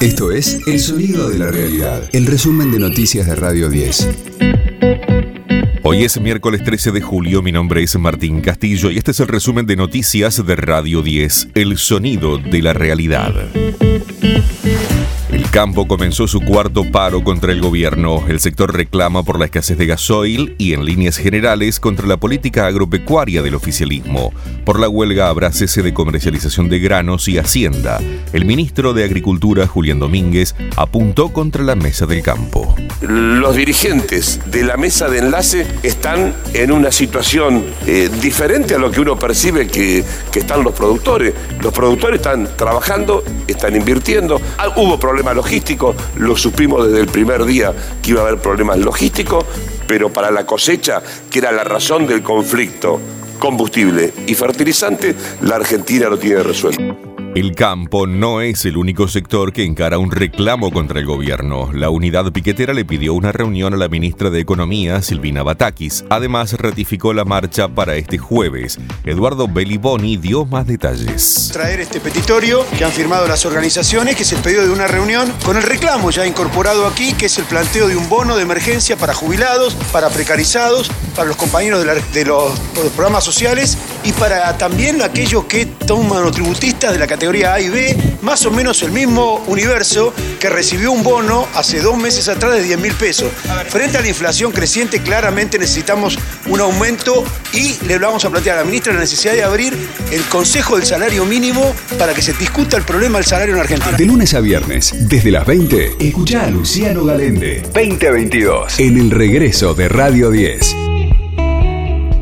Esto es El Sonido de la Realidad, el resumen de noticias de Radio 10. Hoy es miércoles 13 de julio, mi nombre es Martín Castillo y este es el resumen de noticias de Radio 10, El Sonido de la Realidad. El campo comenzó su cuarto paro contra el gobierno. El sector reclama por la escasez de gasoil y, en líneas generales, contra la política agropecuaria del oficialismo. Por la huelga habrá cese de comercialización de granos y hacienda. El ministro de Agricultura, Julián Domínguez, apuntó contra la mesa del campo. Los dirigentes de la mesa de enlace están en una situación eh, diferente a lo que uno percibe que, están los productores. Los productores están trabajando, están invirtiendo. Ah, hubo problemas logístico, lo supimos desde el primer día que iba a haber problemas logísticos, pero para la cosecha, que era la razón del conflicto, combustible y fertilizante, la Argentina lo tiene resuelto. El campo no es el único sector que encara un reclamo contra el gobierno. La unidad piquetera le pidió una reunión a la ministra de Economía, Silvina Batakis. Además, ratificó la marcha para este jueves. Eduardo Belliboni dio más detalles. Traer este petitorio que han firmado las organizaciones, que es el pedido de una reunión con el reclamo ya incorporado aquí, que es el planteo de un bono de emergencia para jubilados, para precarizados, para los compañeros de, los, programas sociales y para también aquellos que toman tributistas de la categoría A y B, más o menos el mismo universo que recibió un bono hace dos meses atrás de 10 mil pesos. Frente a la inflación creciente, claramente necesitamos un aumento y le vamos a plantear a la ministra la necesidad de abrir el Consejo del Salario Mínimo para que se discuta el problema del salario en Argentina. De lunes a viernes, desde las 20, escucha a Luciano Galende. 2022. En el regreso de Radio 10.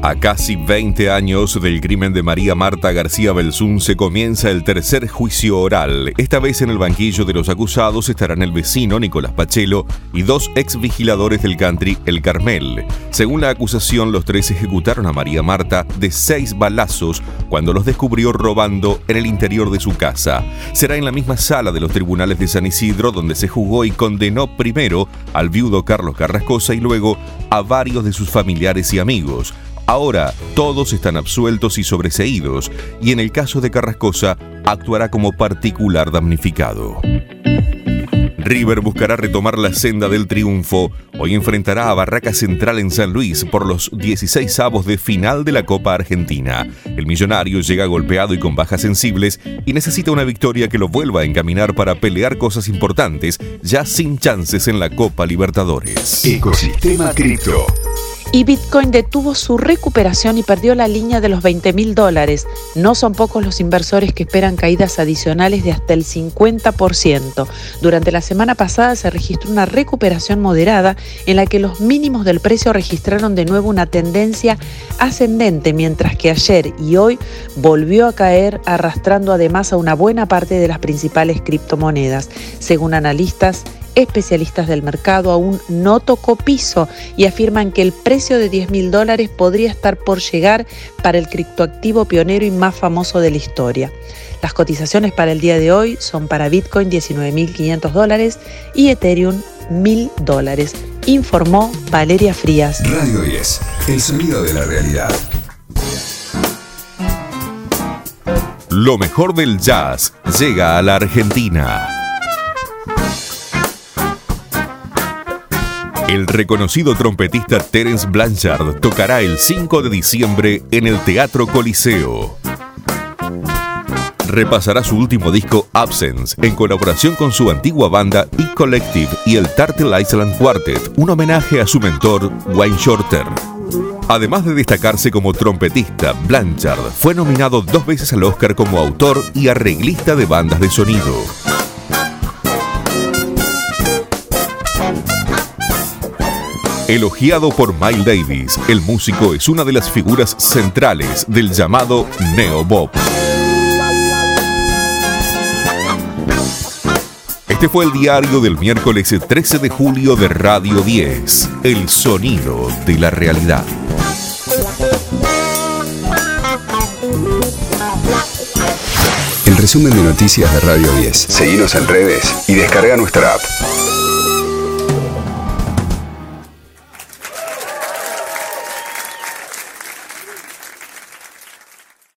A casi 20 años del crimen de María Marta García Belzún se comienza el tercer juicio oral. Esta vez en el banquillo de los acusados estarán el vecino Nicolás Pachelo y dos ex vigiladores del country El Carmel. Según la acusación, los tres ejecutaron a María Marta de seis balazos cuando los descubrió robando en el interior de su casa. Será en la misma sala de los tribunales de San Isidro donde se juzgó y condenó primero al viudo Carlos Carrascosa y luego a varios de sus familiares y amigos. Ahora todos están absueltos y sobreseídos, y en el caso de Carrascosa actuará como particular damnificado. River buscará retomar la senda del triunfo. Hoy enfrentará a Barraca Central en San Luis por los 16 avos de final de la Copa Argentina. El millonario llega golpeado y con bajas sensibles y necesita una victoria que lo vuelva a encaminar para pelear cosas importantes, ya sin chances en la Copa Libertadores. Ecosistema Cripto y Bitcoin detuvo su recuperación y perdió la línea de los 20 mil dólares. No son pocos los inversores que esperan caídas adicionales de hasta el 50%. Durante la semana pasada se registró una recuperación moderada en la que los mínimos del precio registraron de nuevo una tendencia ascendente, mientras que ayer y hoy volvió a caer arrastrando además a una buena parte de las principales criptomonedas. Según analistas, especialistas del mercado aún no tocó piso y afirman que el precio de 10 mil dólares podría estar por llegar para el criptoactivo pionero y más famoso de la historia. Las cotizaciones para el día de hoy son para Bitcoin 19.500 dólares y Ethereum 1.000 dólares, informó Valeria Frías. Radio 10, el sonido de la realidad. Lo mejor del jazz llega a la Argentina. El reconocido trompetista Terence Blanchard tocará el 5 de diciembre en el Teatro Coliseo. Repasará su último disco Absence en colaboración con su antigua banda E Collective y el Turtle Island Quartet, un homenaje a su mentor Wayne Shorter. Además de destacarse como trompetista, Blanchard fue nominado dos veces al Oscar como autor y arreglista de bandas de sonido. Elogiado por Miles Davis, el músico es una de las figuras centrales del llamado Neo Bob. Este fue el diario del miércoles 13 de julio de Radio 10, El sonido de la realidad. El resumen de noticias de Radio 10. Seguimos en redes y descarga nuestra app.